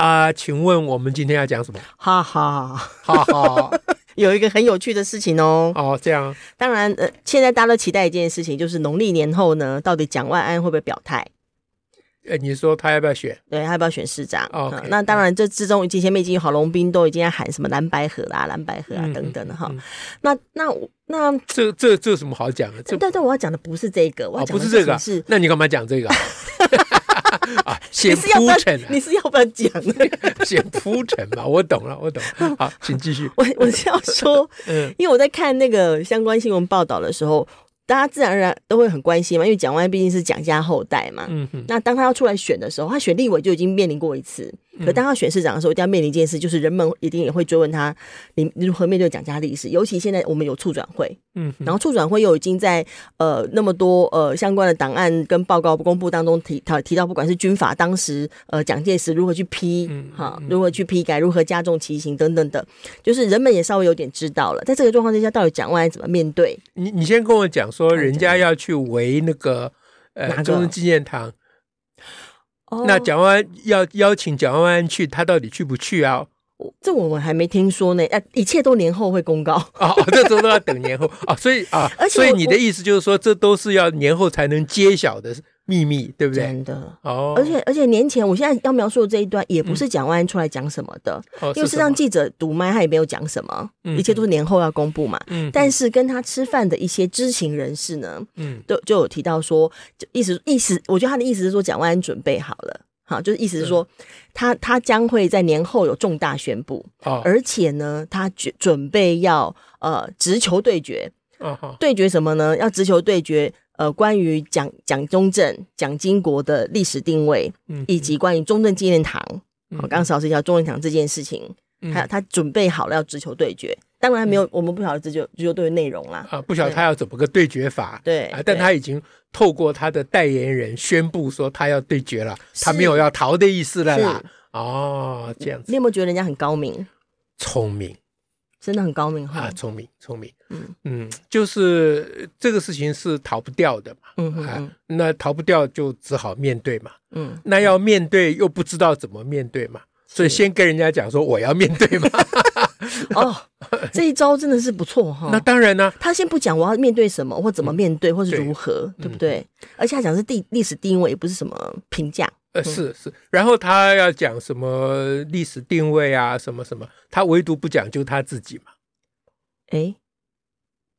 啊，请问我们今天要讲什么？哈哈哈哈，有一个很有趣的事情哦。哦，这样。当然，呃，现在大家都期待一件事情，就是农历年后呢，到底蒋万安会不会表态？呃，你说他要不要选？对，他要不要选市长？哦、okay, 嗯，那当然，这之中前面已经有郝龙斌都已经在喊什么蓝白合啦、蓝白合啊等等的哈、嗯嗯。那那那这这这有什么好讲的？但但我要讲的不是这个，我要讲的不是这个，是那你干嘛讲这个？啊，先铺陈，你是要不要讲？先铺陈嘛，我懂了，我懂了。好，请继续。我我是要说，嗯，因为我在看那个相关新闻报道的时候。大家自然而然都会很关心嘛，因为蒋万安毕竟是蒋家后代嘛。嗯哼。那当他要出来选的时候，他选立委就已经面临过一次。可当他选市长的时候，一定要面临一件事，就是人们一定也会追问他，你如何面对蒋家历史？尤其现在我们有促转会，嗯，然后促转会又已经在呃那么多呃相关的档案跟报告公布当中提他提到，不管是军法当时呃蒋介石如何去批，哈，如何去批改，如何加重其刑等等的，就是人们也稍微有点知道了。在这个状况之下，到底蒋万安怎么面对？你你先跟我讲说，人家要去围那个呃中正纪念堂。那蒋万安要邀请蒋万安去，他到底去不去啊？这我们还没听说呢。哎，一切都年后会公告哦，这都都要等年后啊。所以啊，所以你的意思就是说，这都是要年后才能揭晓的。秘密对不对？真的。哦，而且而且年前，我现在要描述的这一段也不是蒋万安出来讲什么的，嗯、因为是让记者堵麦，他也没有讲什么，嗯，一切都是年后要公布嘛。嗯，但是跟他吃饭的一些知情人士呢，嗯，都就有提到说，就意思意思，我觉得他的意思是说，蒋万安准备好了，好，就是意思是说，他他将会在年后有重大宣布，哦，而且呢，他准准备要呃直球对决，哦，对决什么呢？要直球对决。呃，关于蒋蒋中正、蒋经国的历史定位，嗯，以及关于中正纪念堂，我刚刚老师讲中正堂这件事情，嗯，还有他准备好了要直球对决，当然没有，嗯，我们不晓得直球直球对决内容啦，啊，不晓得他要怎么个对决法，对，啊，但他已经透过他的代言人宣布说他要对决了，他没有要逃的意思了啦，哦，这样子，你有没有觉得人家很高明？聪明。真的很高明哈，啊，聪明聪明，嗯。嗯，就是这个事情是逃不掉的嘛，嗯嗯，啊，那逃不掉就只好面对嘛，嗯，那要面对又不知道怎么面对嘛，所以先跟人家讲说我要面对嘛，哦，这一招真的是不错哈，那当然呢，他先不讲我要面对什么或怎么面对或是如何，对不对？而且他讲是地历史定位，也不是什么评价。呃，是是，然后他要讲什么历史定位啊，什么什么，他唯独不讲究他自己嘛。哎，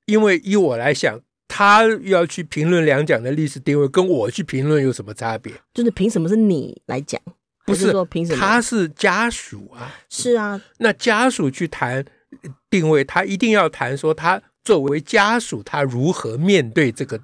因为依我来想，他要去评论两蒋的历史定位，跟我去评论有什么差别？就是凭什么是你来讲？不是，说凭什么？他是家属啊。是啊，那家属去谈定位，他一定要谈说他作为家属，他如何面对这个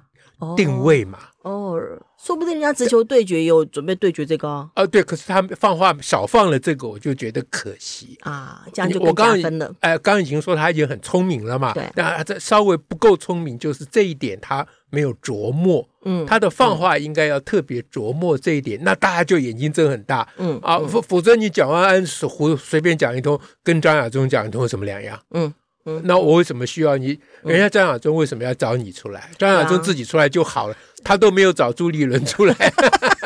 定位嘛。哦。哦说不定人家直球对决也有准备对决这个哦。呃，对，可是他们放话少放了这个，我就觉得可惜啊。这样就更加分了。哎，刚刚已经说他已经很聪明了嘛。对。那这稍微不够聪明，就是这一点他没有琢磨。嗯。他的放话应该要特别琢磨这一点，嗯、那大家就眼睛睁很大。嗯。啊，否否则你蒋万安胡随便讲一通，跟张亚中讲一通有什么两样？嗯。那我为什么需要你？人家张亚中为什么要找你出来？张亚中自己出来就好了，他都没有找朱立伦出来，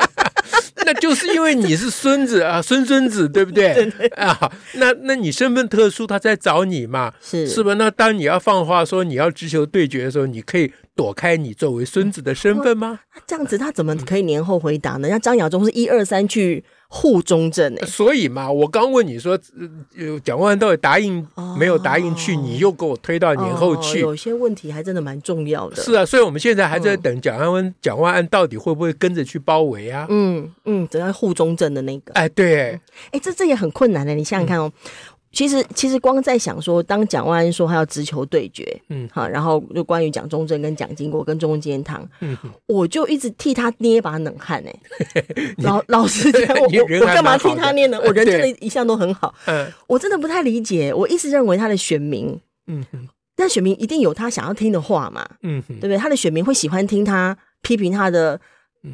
那就是因为你是孙子啊，孙孙子对不 对？啊，那那你身份特殊，他在找你嘛？是是吧？那当你要放话说你要直球对决的时候，你可以躲开你作为孙子的身份吗？这样子他怎么可以年后回答呢？人家张亚中是一二三去。护中正哎，所以嘛，我刚问你说，呃，蒋万安到底答应没有答应去，哦、你又给我推到年后去，哦，有些问题还真的蛮重要的。是啊，所以我们现在还在等蒋万安，蒋万安到底会不会跟着去包围啊？嗯嗯，等下护中正的那个，哎对，哎、欸，这这也很困难的，你想想看哦。其实其实光在想说，当蒋万安说他要直球对决，嗯，好，然后就关于蒋中正跟蒋经国跟中间堂，嗯，我就一直替他捏把冷汗哎，老老实讲，我我干嘛替他捏呢？我人真的一向都很好，嗯，我真的不太理解，我一直认为他的选民，嗯。哼，但选民一定有他想要听的话嘛，嗯哼，对不对？他的选民会喜欢听他批评他的。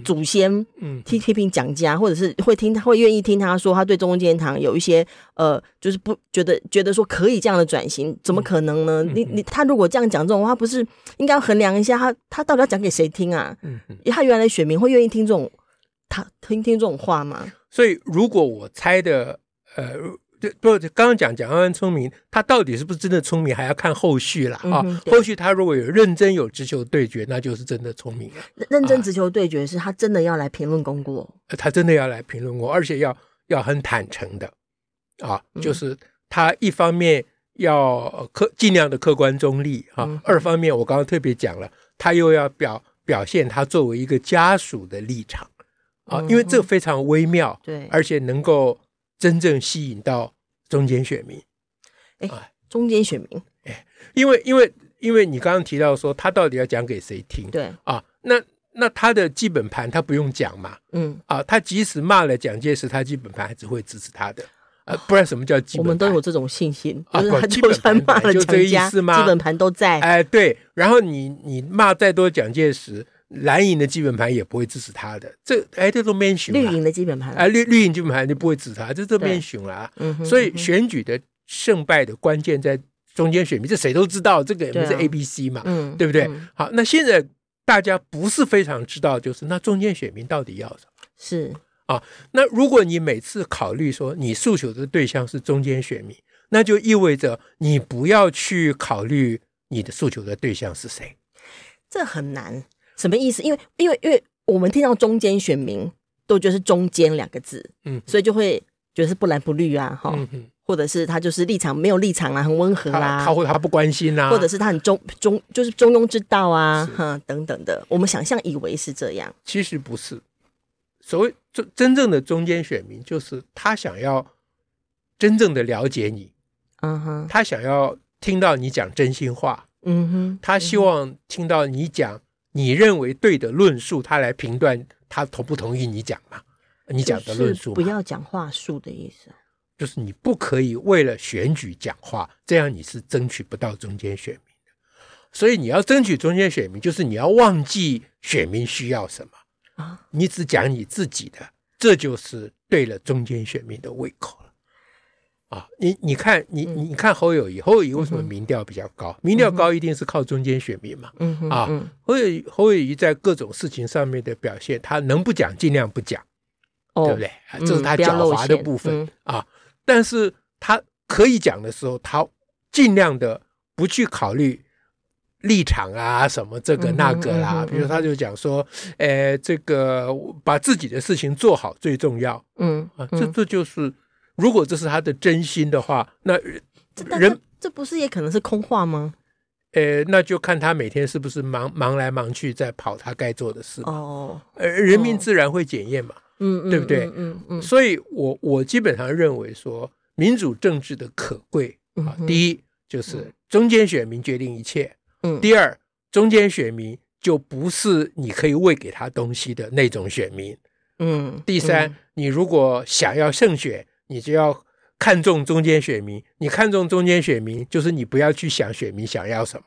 祖先，嗯，批批评讲家，或者是会听他，会愿意听他说，他对中间堂有一些，呃，就是不觉得觉得说可以这样的转型，怎么可能呢？嗯、你你他如果这样讲这种话，不是应该要衡量一下他他到底要讲给谁听啊？嗯，他原来选民会愿意听这种他听听这种话吗？所以如果我猜的，呃。对，不，刚刚讲蒋万安聪明，他到底是不是真的聪明，还要看后续了啊。后续他如果有认真有直球对决，那就是真的聪明了。认真直球对决是他真的要来评论功过，他真的要来评论过，而且要要很坦诚的啊，就是他一方面要客尽量的客观中立啊，二方面我刚刚特别讲了，他又要表表现他作为一个家属的立场啊，因为这非常微妙，对，而且能够。真正吸引到中间选民，哎，中间选民，哎，因为因为因为你刚刚提到说他到底要讲给谁听？对。啊，那那他的基本盘他不用讲嘛，嗯。啊，他即使骂了蒋介石，他基本盘还是会支持他的，啊，不然什么叫基本盘？我们都有这种信心啊，不，基本盘骂了蒋家，基本盘都在，哎，对，然后你你骂再多蒋介石。蓝营的基本盘也不会支持他的，这哎，这都面选。绿营的基本盘，哎，绿绿营基本盘就不会支持他，这都面选了啊。嗯，所以选举的胜败的关键在中间选民，这谁都知道，这个也不是 A B C 嘛，嗯，对不对？好，那现在大家不是非常知道，就是那中间选民到底要什么？是啊，那如果你每次考虑说你诉求的对象是中间选民，那就意味着你不要去考虑你的诉求的对象是谁，这很难。什么意思？因为因为因为我们听到中间选民都觉得是中间两个字，嗯，所以就会觉得是不蓝不绿啊，哈、嗯，或者是他就是立场没有立场啊，很温和啦，他或他不关心啊，或者是他很中中就是中庸之道啊，哈，等等的，我们想象以为是这样，其实不是。所谓真真正的中间选民，就是他想要真正的了解你，嗯哼，他想要听到你讲真心话，嗯哼，他希望听到你讲。你认为对的论述，他来评断他同不同意你讲嘛？你讲的论述，不要讲话术的意思，就是你不可以为了选举讲话，这样你是争取不到中间选民的。所以你要争取中间选民，就是你要忘记选民需要什么啊，你只讲你自己的，这就是对了中间选民的胃口了。啊，你你看，你你看侯友谊，侯友谊为什么民调比较高？嗯、民调高一定是靠中间选民嘛。嗯啊，侯友宜侯友谊在各种事情上面的表现，他能不讲尽量不讲，哦、对不对？这是他狡猾的部分、嗯、啊。但是他可以讲的时候，他尽量的不去考虑立场啊，什么这个那个啦。比如他就讲说，呃，这个把自己的事情做好最重要。嗯啊，这这就是。如果这是他的真心的话，那人这，这不是也可能是空话吗？呃，那就看他每天是不是忙忙来忙去，在跑他该做的事哦。呃，人民自然会检验嘛，嗯，对不对？嗯嗯。嗯嗯，所以我我基本上认为说，民主政治的可贵啊，嗯、第一就是中间选民决定一切，嗯。第二，中间选民就不是你可以喂给他东西的那种选民，嗯。第三，嗯、你如果想要胜选。你就要看重中间选民，你看重中间选民，就是你不要去想选民想要什么，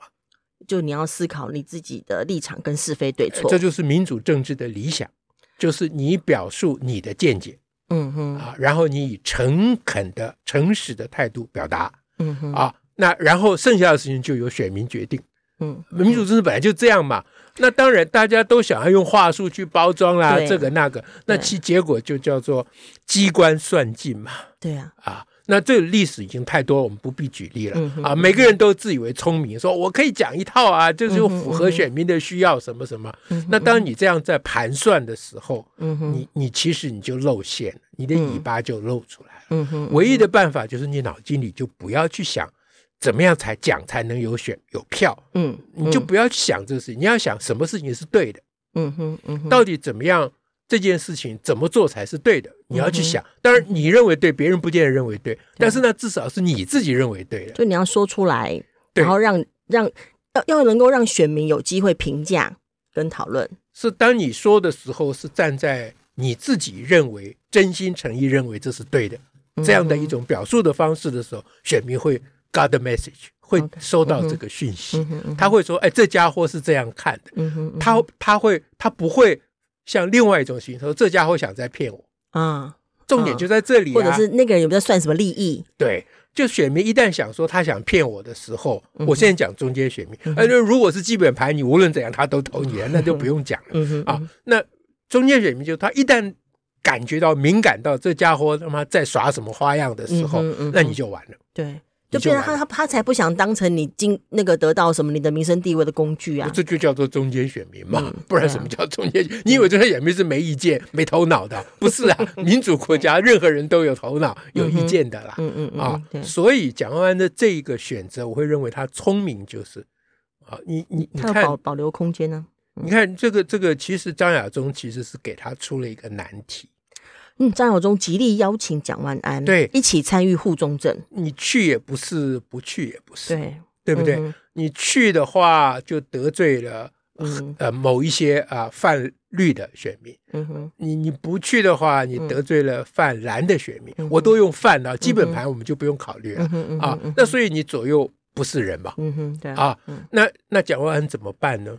就你要思考你自己的立场跟是非对错，这就是民主政治的理想，就是你表述你的见解，嗯哼。啊，然后你以诚恳的、诚实的态度表达，嗯哼。啊，那然后剩下的事情就由选民决定，嗯，民主政治本来就这样嘛。那当然，大家都想要用话术去包装啦，这个那个，那其结果就叫做机关算尽嘛。对啊，啊，那这个历史已经太多，我们不必举例了。啊，每个人都自以为聪明，说我可以讲一套啊，就是符合选民的需要，什么什么。那当你这样在盘算的时候，嗯、你你其实你就露馅，你的尾巴就露出来了。唯一的办法就是你脑筋里就不要去想。怎么样才讲才能有选有票？嗯，你就不要去想这个事情，你要想什么事情是对的。嗯哼，嗯哼，到底怎么样这件事情怎么做才是对的？你要去想。当然，你认为对，别人不见得认为对，但是呢，至少是你自己认为对的。所以你要说出来，然后让让要要能够让选民有机会评价跟讨论。是当你说的时候，是站在你自己认为真心诚意认为这是对的这样的一种表述的方式的时候，选民会 got the message，会收到这个讯息。他会说：“哎，这家伙是这样看的。”他他会他不会。像另外一种形式，说这家伙想在骗我啊，重点就在这里、啊，或者是那个人有没有算什么利益？对，就选民一旦想说他想骗我的时候，嗯、我现在讲中间选民，呃、嗯，如果是基本盘，你无论怎样他都投你，那就不用讲了、嗯、啊。那中间选民就他一旦感觉到敏感到这家伙他妈在耍什么花样的时候，嗯嗯、那你就完了。对。就变成他他他才不想当成你经那个得到什么你的民生地位的工具啊！这就叫做中间选民嘛，不然什么叫中间？你以为中间选民是没意见、没头脑的？不是啊，民主国家任何人都有头脑、有意见的啦。嗯嗯啊，所以蒋万安的这一个选择，我会认为他聪明，就是啊，你你你看保保留空间呢？你看这个这个，其实张亚中其实是给他出了一个难题。嗯，张亚中极力邀请蒋万安对。一起参与护中正，你去也不是，不去也不是，对。对不对？嗯、你去的话就得罪了、嗯、呃某一些啊、呃、泛绿的选民，嗯哼，你你不去的话，你得罪了泛蓝的选民，嗯、我都用泛了，基本盘我们就不用考虑了、嗯、啊。那所以你左右不是人嘛，嗯哼，对啊，嗯、那那蒋万安怎么办呢？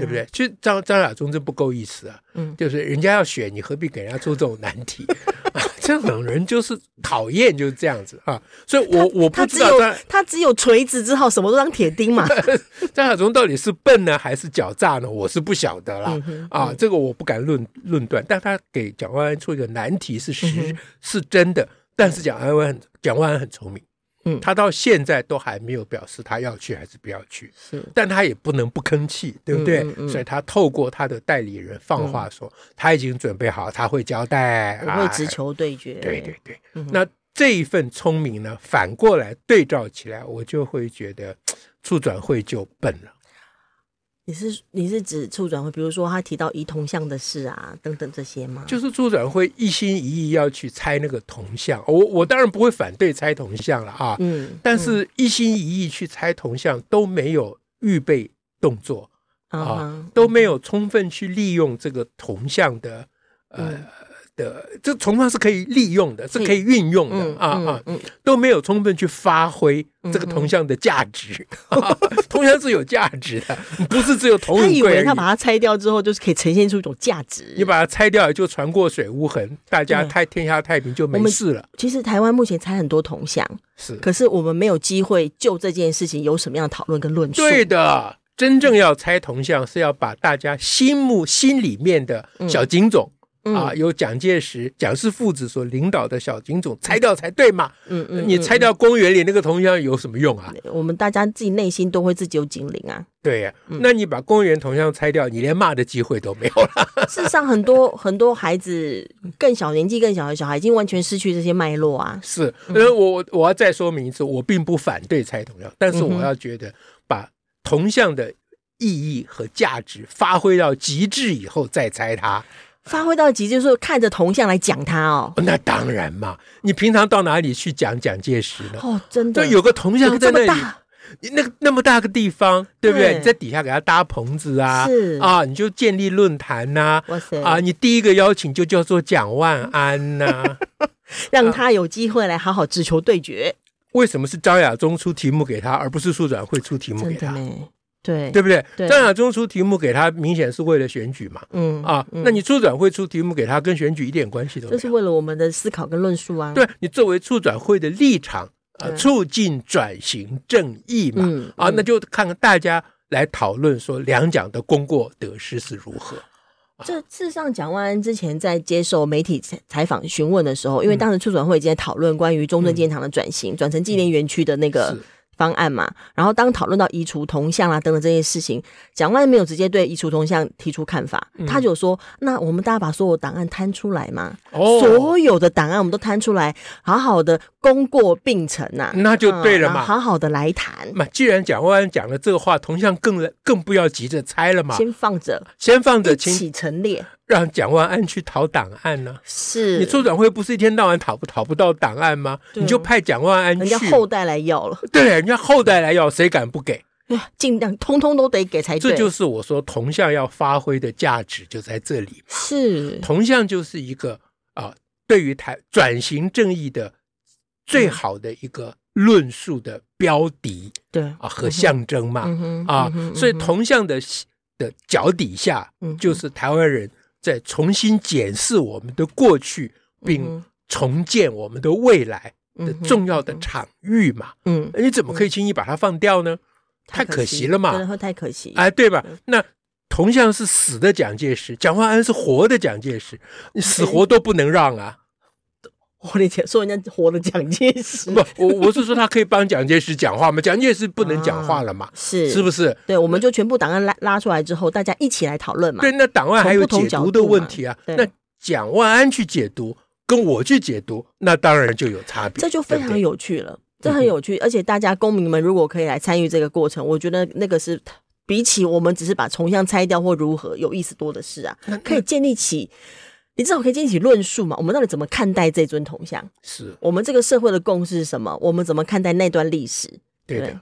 对不对？其实张张亚中真不够意思啊！嗯，就是人家要选，你何必给人家出这种难题啊？这种人就是讨厌，就是这样子啊！所以我，我我不知道他他只有锤子之后，什么都当铁钉嘛。张亚中到底是笨呢，还是狡诈呢？我是不晓得啦。啊，这个我不敢论论断。但他给蒋万安出一个难题是实是真的，但是蒋万安蒋万安很聪明。嗯，他到现在都还没有表示他要去还是不要去，是，但他也不能不吭气，对不对？嗯嗯、所以他透过他的代理人放话说，嗯、他已经准备好，他会交代，不会直球对决。啊、对对对，嗯、那这一份聪明呢，反过来对照起来，我就会觉得促转会就笨了。你是你是指促转会，比如说他提到移铜像的事啊，等等这些吗？就是促转会一心一意要去拆那个铜像，我我当然不会反对拆铜像了啊，嗯，但是一心一意去拆铜像都没有预备动作、嗯、啊，都没有充分去利用这个铜像的呃。嗯的这铜像是可以利用的，是可以运用的、嗯、啊啊，嗯嗯、都没有充分去发挥这个铜像的价值。铜、嗯、像是有价值的，不是只有铜。他以为他把它拆掉之后，就是可以呈现出一种价值。你把它拆掉，就船过水无痕，大家太天下太平就没事了。其实台湾目前拆很多铜像，是，可是我们没有机会就这件事情有什么样的讨论跟论述。对的，真正要拆铜像，是要把大家心目心里面的小警总。嗯啊，由蒋介石、蒋氏父子所领导的小警总拆掉才对嘛？嗯嗯，你拆掉公园里那个铜像有什么用啊？我们大家自己内心都会自己有警铃啊。对呀，那你把公园铜像拆掉，你连骂的机会都没有了。事实上，很多很多孩子更小年纪更小的小孩已经完全失去这些脉络啊。是，呃，我我要再说明一次，我并不反对拆铜像，但是我要觉得把铜像的意义和价值发挥到极致以后再拆它。发挥到极致，就是说看着铜像来讲他哦。那当然嘛，你平常到哪里去讲蒋介石呢？哦，真的，就有个铜像在那里，那个那么大个地方，对不对？你在底下给他搭棚子啊，是啊，你就建立论坛呐，哇塞啊，你第一个邀请就叫做蒋万安呐，让他有机会来好好直球对决。为什么是张亚中出题目给他，而不是促转会出题目给他？对对不对？张亚中出题目给他，明显是为了选举嘛。嗯啊，那你促转会出题目给他，跟选举一点关系都没有。这是为了我们的思考跟论述啊。对，你作为促转会的立场啊，促进转型正义嘛。嗯啊，那就看看大家来讨论说两蒋的功过得失是如何。这事实上，蒋万安之前在接受媒体采访询问的时候，因为当时促转会已经在讨论关于中正纪念堂的转型，转成纪念园区的那个。方案嘛，然后当讨论到移除铜像啊等等这些事情，蒋万安没有直接对移除铜像提出看法，嗯、他就说：“那我们大家把所有档案摊出来嘛，哦、所有的档案我们都摊出来，好好的功过并成呐、啊，那就对了嘛，嗯、好好的来谈。嘛。既然蒋万安讲了这个话，铜像更更不要急着拆了嘛，先放着，先放着，一起陈列。”让蒋万安去讨档案呢？是你促转会不是一天到晚讨不讨不到档案吗？你就派蒋万安去，人家后代来要了。对，人家后代来要，谁敢不给？尽量通通都得给才对。这就是我说铜像要发挥的价值就在这里。是铜像就是一个啊，对于台转型正义的最好的一个论述的标的，对啊和象征嘛啊，所以铜像的。的脚底下，就是台湾人在重新检视我们的过去，并重建我们的未来的重要的场域嘛。嗯，你怎么可以轻易把它放掉呢？太可惜了嘛，然后太可惜。哎，对吧？那铜像是死的蒋介石，蒋万安是活的蒋介石，你死活都不能让啊。我的天，说人家活的蒋介石不，我我是说他可以帮蒋介石讲话吗？蒋介石不能讲话了嘛？是是不是？对，我们就全部档案拉拉出来之后，大家一起来讨论嘛。对，那档案还有解读的问题啊。那蒋万安去解读，跟我去解读，那当然就有差别。这就非常有趣了，这很有趣。而且大家公民们如果可以来参与这个过程，我觉得那个是比起我们只是把重像拆掉或如何有意思多的事啊，可以建立起。你至少可以进行论述嘛？我们到底怎么看待这尊铜像？是我们这个社会的共识是什么？我们怎么看待那段历史？对的。对，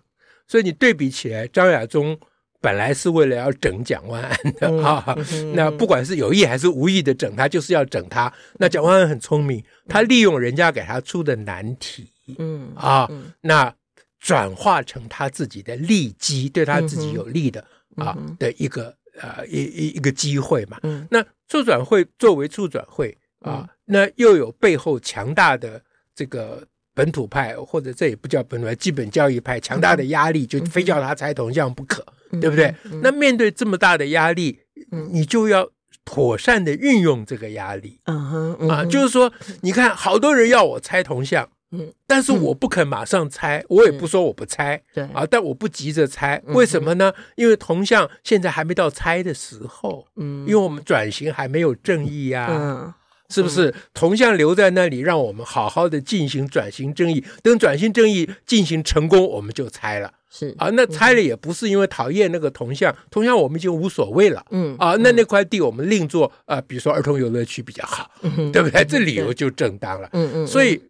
所以你对比起来，张亚中本来是为了要整蒋万安的、嗯、啊，嗯、那不管是有意还是无意的整他，就是要整他。那蒋万安很聪明，他利用人家给他出的难题，嗯啊，嗯那转化成他自己的利基，对他自己有利的、嗯、啊的一个。呃，一一一个机会嘛，嗯，那促转会作为促转会啊，嗯、那又有背后强大的这个本土派，或者这也不叫本土派，基本教育派强大的压力，就非叫他拆铜像不可，嗯、对不对？嗯。嗯、那面对这么大的压力，嗯、你就要妥善的运用这个压力，嗯哼啊，就是说，你看，好多人要我拆铜像。嗯，但是我不肯马上拆，我也不说我不拆，对。啊，但我不急着拆，为什么呢？因为铜像现在还没到拆的时候，嗯，因为我们转型还没有正义呀，嗯，是不是？铜像留在那里，让我们好好的进行转型正义，等转型正义进行成功，我们就拆了，是啊，那拆了也不是因为讨厌那个铜像，铜像我们已经无所谓了，嗯啊，那那块地我们另做啊，比如说儿童游乐区比较好，对不对？这理由就正当了，嗯嗯，所以。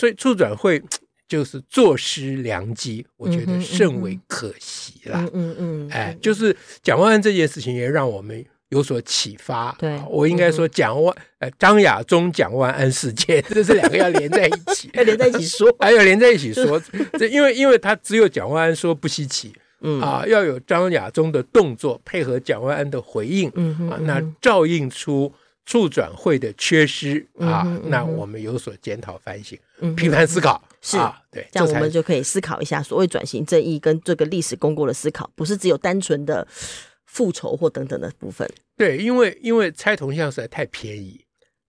所以促转会 就是坐失良机，我觉得甚为可惜啦。嗯嗯嗯，哎，就是蒋万安这件事情也让我们有所启发。对，我应该说蒋万呃张亚中蒋万安事件，这是两个要连在一起，要连在一起说，还要连在一起说。这因为因为他只有蒋万安说不稀奇，嗯啊，要有张亚中的动作配合蒋万安的回应，嗯啊，那照应出。促转会的缺失啊，那我们有所检讨反省，嗯、批判思考是啊，对，这样我们就可以思考一下所谓转型正义跟这个历史公过的思考，不是只有单纯的复仇或等等的部分。对，因为因为拆铜像实在太便宜，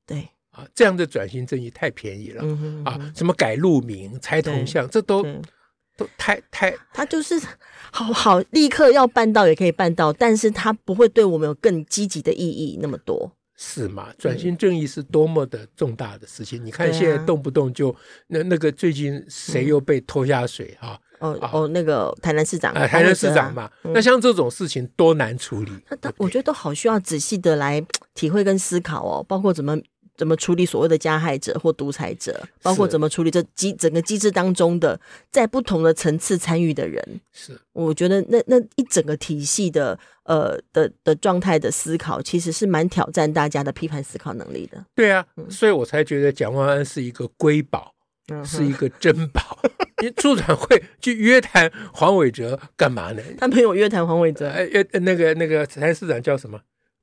对。啊，这样的转型正义太便宜了、嗯嗯、啊，什么改路名、拆铜像，这都都太太，他就是 好好立刻要办到也可以办到，但是他不会对我们有更积极的意义那么多。是嘛？转型正义是多么的重大的事情。嗯、你看现在动不动就、啊、那那个最近谁又被拖下水啊？哦哦，那个台南市长啊，台南市长嘛。嗯、那像这种事情多难处理？那他我觉得都好需要仔细的来 体会跟思考哦，包括怎么。怎么处理所谓的加害者或独裁者，包括怎么处理这机整个机制当中的在不同的层次参与的人？是，我觉得那那一整个体系的呃的的状态的思考，其实是蛮挑战大家的批判思考能力的。对啊，嗯、所以我才觉得蒋万安是一个瑰宝，嗯、是一个珍宝。你助转会去约谈黄伟哲干嘛呢？他没有约谈黄伟哲，哎约那个那个台市长叫什么？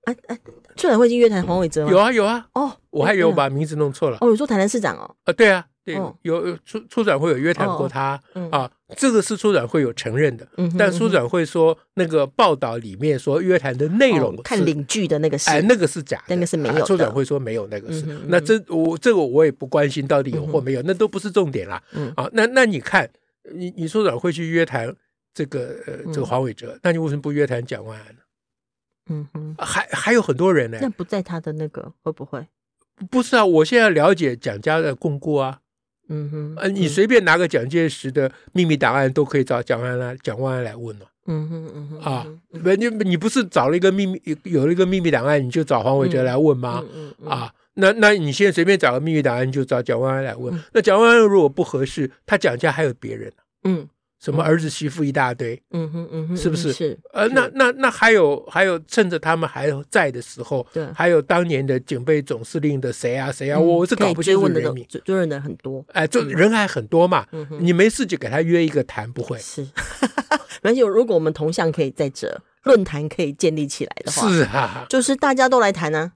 哎哎，促转会已经约谈黄伟哲有啊有啊。哦，我还以为我把名字弄错了。哦。你说台南市长哦？啊，对啊，对，有出出转会有约谈过他啊，这个是出转会有承认的，但出转会说那个报道里面说约谈的内容，看领据的那个是哎，那个是假的，那个是没有。出转会说没有那个是，那这我这个我也不关心到底有或没有，那都不是重点啦。啊，那那你看，你你出转会去约谈这个呃这个黄伟哲，那你为什么不约谈蒋万安呢？嗯哼，还还有很多人呢。那不在他的那个会不会？不是啊，我现在了解蒋家的供过啊。嗯哼，呃，你随便拿个蒋介石的秘密档案都可以找蒋万安、蒋万安来问了。嗯哼嗯哼，啊，不，你你不是找了一个秘密，有了一个秘密档案，你就找黄伟哲来问吗？啊，那那你现在随便找个秘密档案，你就找蒋万安来问。那蒋万安如果不合适，他蒋家还有别人。嗯。什么儿子媳妇一大堆，嗯哼嗯哼，是不是？是呃，那那那还有还有，趁着他们还在的时候，对，还有当年的警备总司令的谁啊谁啊，我是搞不清楚人名，追问的很多，哎，就人还很多嘛，你没事就给他约一个谈，不会是？而且如果我们铜像可以在这论坛可以建立起来的话，是啊，就是大家都来谈呢，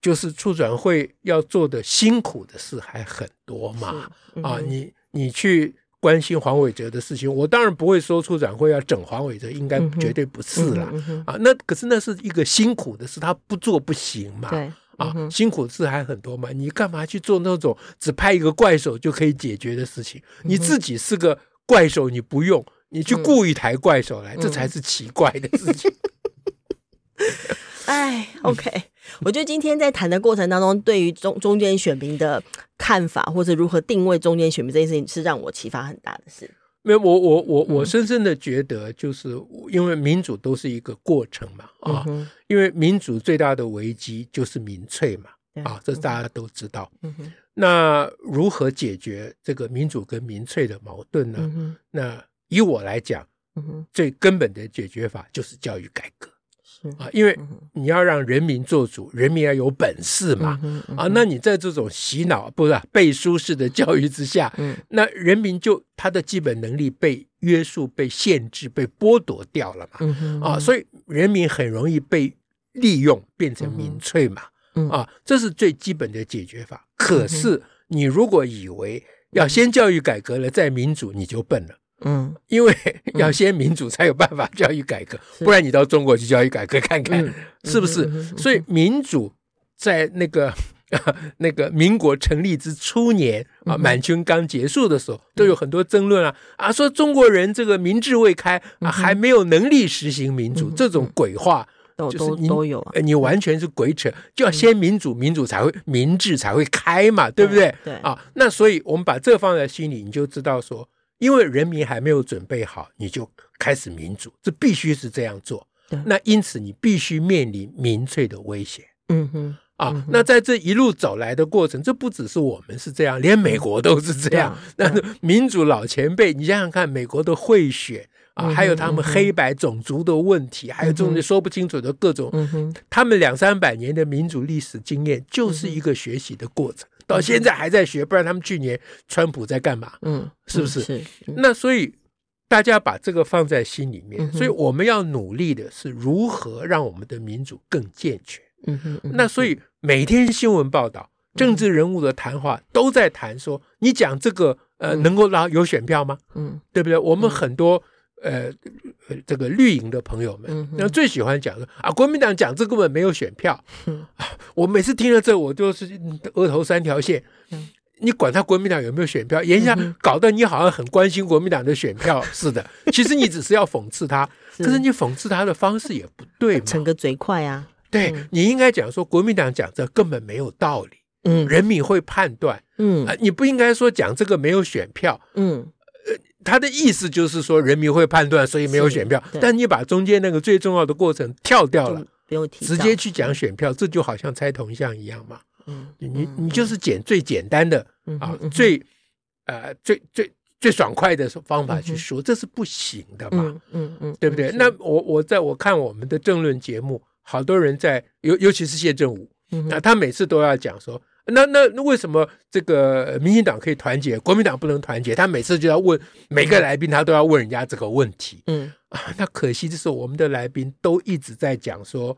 就是促转会要做的辛苦的事还很多嘛，啊，你你去。关心黄伟哲的事情，我当然不会说出转会要整黄伟哲，应该绝对不是啦。嗯嗯、啊。那可是那是一个辛苦的事，他不做不行嘛。对啊，辛苦的事还很多嘛。你干嘛去做那种只派一个怪手就可以解决的事情？你自己是个怪手，你不用，你去雇一台怪手来，嗯、这才是奇怪的事情。哎，OK，我觉得今天在谈的过程当中，对于中中间选民的看法，或者如何定位中间选民这件事情，是让我启发很大的事。没有，我我我我深深的觉得，就是因为民主都是一个过程嘛，啊，嗯、因为民主最大的危机就是民粹嘛，啊，这是大家都知道。那如何解决这个民主跟民粹的矛盾呢？嗯、那以我来讲，最根本的解决法就是教育改革。啊，因为你要让人民做主，人民要有本事嘛。啊，那你在这种洗脑不是背书式的教育之下，那人民就他的基本能力被约束、被限制、被剥夺掉了嘛。啊，所以人民很容易被利用，变成民粹嘛。啊，这是最基本的解决法。可是你如果以为要先教育改革了再民主，你就笨了。嗯，因为要先民主才有办法教育改革，不然你到中国去教育改革看看，是不是？所以民主在那个 那个民国成立之初年啊，满清刚结束的时候，都有很多争论啊啊，说中国人这个民智未开啊，还没有能力实行民主，这种鬼话就是你都有，你完全是鬼扯，就要先民主，民主才会民智才会开嘛，对不对？对。啊，那所以我们把这放在心里，你就知道说。因为人民还没有准备好，你就开始民主，这必须是这样做。对那因此你必须面临民粹的威胁。嗯哼，啊，嗯、那在这一路走来的过程，这不只是我们是这样，连美国都是这样。那、嗯、民主老前辈，你想想看，美国的贿选啊，还有他们黑白种族的问题，嗯、还有这种说不清楚的各种，嗯、他们两三百年的民主历史经验，就是一个学习的过程。到现在还在学，不然他们去年川普在干嘛？嗯，是不是？是。那所以大家把这个放在心里面，所以我们要努力的是如何让我们的民主更健全。嗯哼。那所以每天新闻报道、政治人物的谈话都在谈说，你讲这个呃，能够让有选票吗？嗯，对不对？我们很多。呃，这个绿营的朋友们，那最喜欢讲说啊，国民党讲这根本没有选票。我每次听了这，我就是额头三条线。你管他国民党有没有选票，言下搞得你好像很关心国民党的选票似的。其实你只是要讽刺他，可是你讽刺他的方式也不对嘛，逞个嘴快啊。对，你应该讲说国民党讲这根本没有道理。嗯，人民会判断。嗯，你不应该说讲这个没有选票。嗯。他的意思就是说，人民会判断，所以没有选票。但你把中间那个最重要的过程跳掉了，直接去讲选票，这就好像猜铜像一样嘛。嗯，你你就是捡最简单的啊，最呃最最最爽快的方法去说，这是不行的嘛。嗯嗯，对不对？那我我在我看我们的政论节目，好多人在尤尤其是谢振武，那他每次都要讲说。那那那为什么这个民进党可以团结，国民党不能团结？他每次就要问每个来宾，他都要问人家这个问题。嗯啊，那可惜的是，我们的来宾都一直在讲说，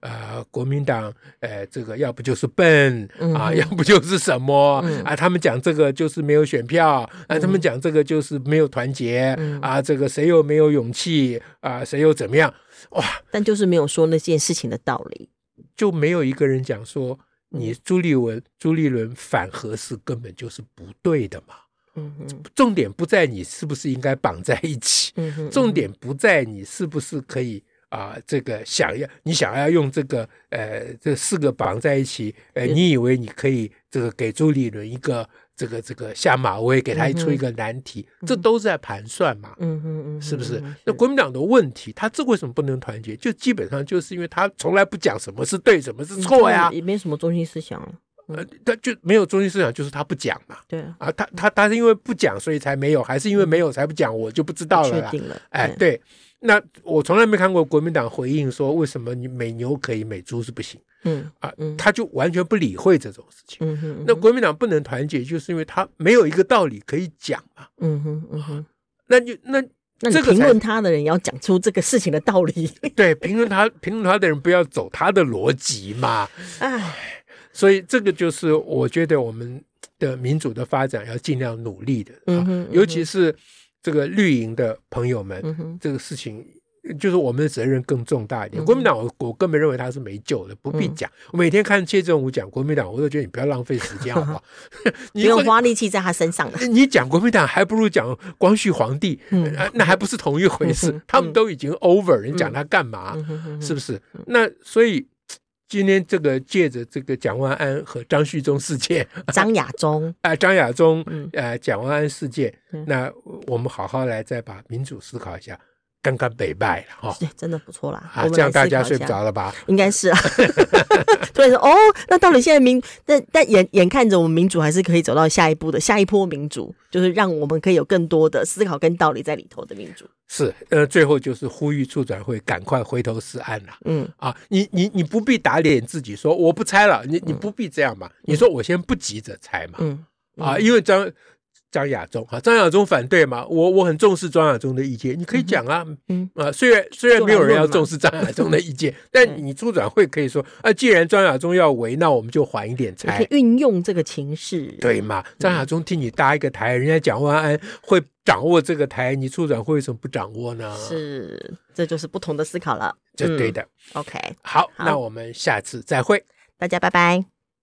呃，国民党，呃，这个要不就是笨啊，要不就是什么啊？他们讲这个就是没有选票啊，他们讲这个就是没有团结啊，这个谁又没有勇气啊？谁又怎么样？哇！但就是没有说那件事情的道理，就没有一个人讲说。你朱立文、朱立伦反核是根本就是不对的嘛。嗯嗯，重点不在你是不是应该绑在一起，嗯，重点不在你是不是可以啊、呃，这个想要你想要用这个呃这四个绑在一起，呃，你以为你可以这个给朱立伦一个这个这个下马威，给他出一个难题，嗯、这都是在盘算嘛，嗯嗯嗯，是不是？那国民党的问题，他这为什么不能团结？就基本上就是因为他从来不讲什么是对，什么是错呀，也没什么中心思想。呃，他就没有中心思想，就是他不讲嘛。对啊，他他他是因为不讲，所以才没有，还是因为没有才不讲？我就不知道了。确定了。哎，对，那我从来没看过国民党回应说，为什么你美牛可以，美猪是不行？嗯啊，他就完全不理会这种事情。嗯哼。那国民党不能团结，就是因为他没有一个道理可以讲嘛。嗯哼嗯哼。那就那那这个评论他的人要讲出这个事情的道理。对，评论他评论他的人不要走他的逻辑嘛。唉。所以这个就是我觉得我们的民主的发展要尽量努力的，嗯哼，尤其是这个绿营的朋友们，这个事情就是我们的责任更重大一点。国民党，我我根本认为他是没救的，不必讲。我每天看谢振武讲国民党，我都觉得你不要浪费时间，好不好？你用花力气在他身上了。你讲国民党，还不如讲光绪皇帝，那还不是同一回事？他们都已经 over，你讲他干嘛？是不是？那所以。今天这个借着这个蒋万安和张旭忠事件，张亚中。啊，张亚中，呃，蒋万安事件，那我们好好来再把民主思考一下。刚刚北拜了哈，对真的不错啦。啊，这样大家睡不着了吧？应该是啊。所以说，哦，那到底现在民，但但眼眼看着我们民主还是可以走到下一步的，下一波民主就是让我们可以有更多的思考跟道理在里头的民主。是，呃，最后就是呼吁促转会赶快回头是岸了。嗯啊，你你你不必打脸自己说我不拆了，你你不必这样嘛。你说我先不急着拆嘛。嗯啊，因为张。张亚中哈，张亚中反对嘛？我我很重视张亚中的意见，你可以讲啊，嗯啊，虽然虽然没有人要重视张亚中的意见，但你出转会可以说啊，既然张亚中要围，那我们就缓一点拆，运用这个情势，对嘛？张亚中替你搭一个台，人家蒋万安会掌握这个台，你出转会为什么不掌握呢？是，这就是不同的思考了，这对的。OK，好，那我们下次再会，大家拜拜。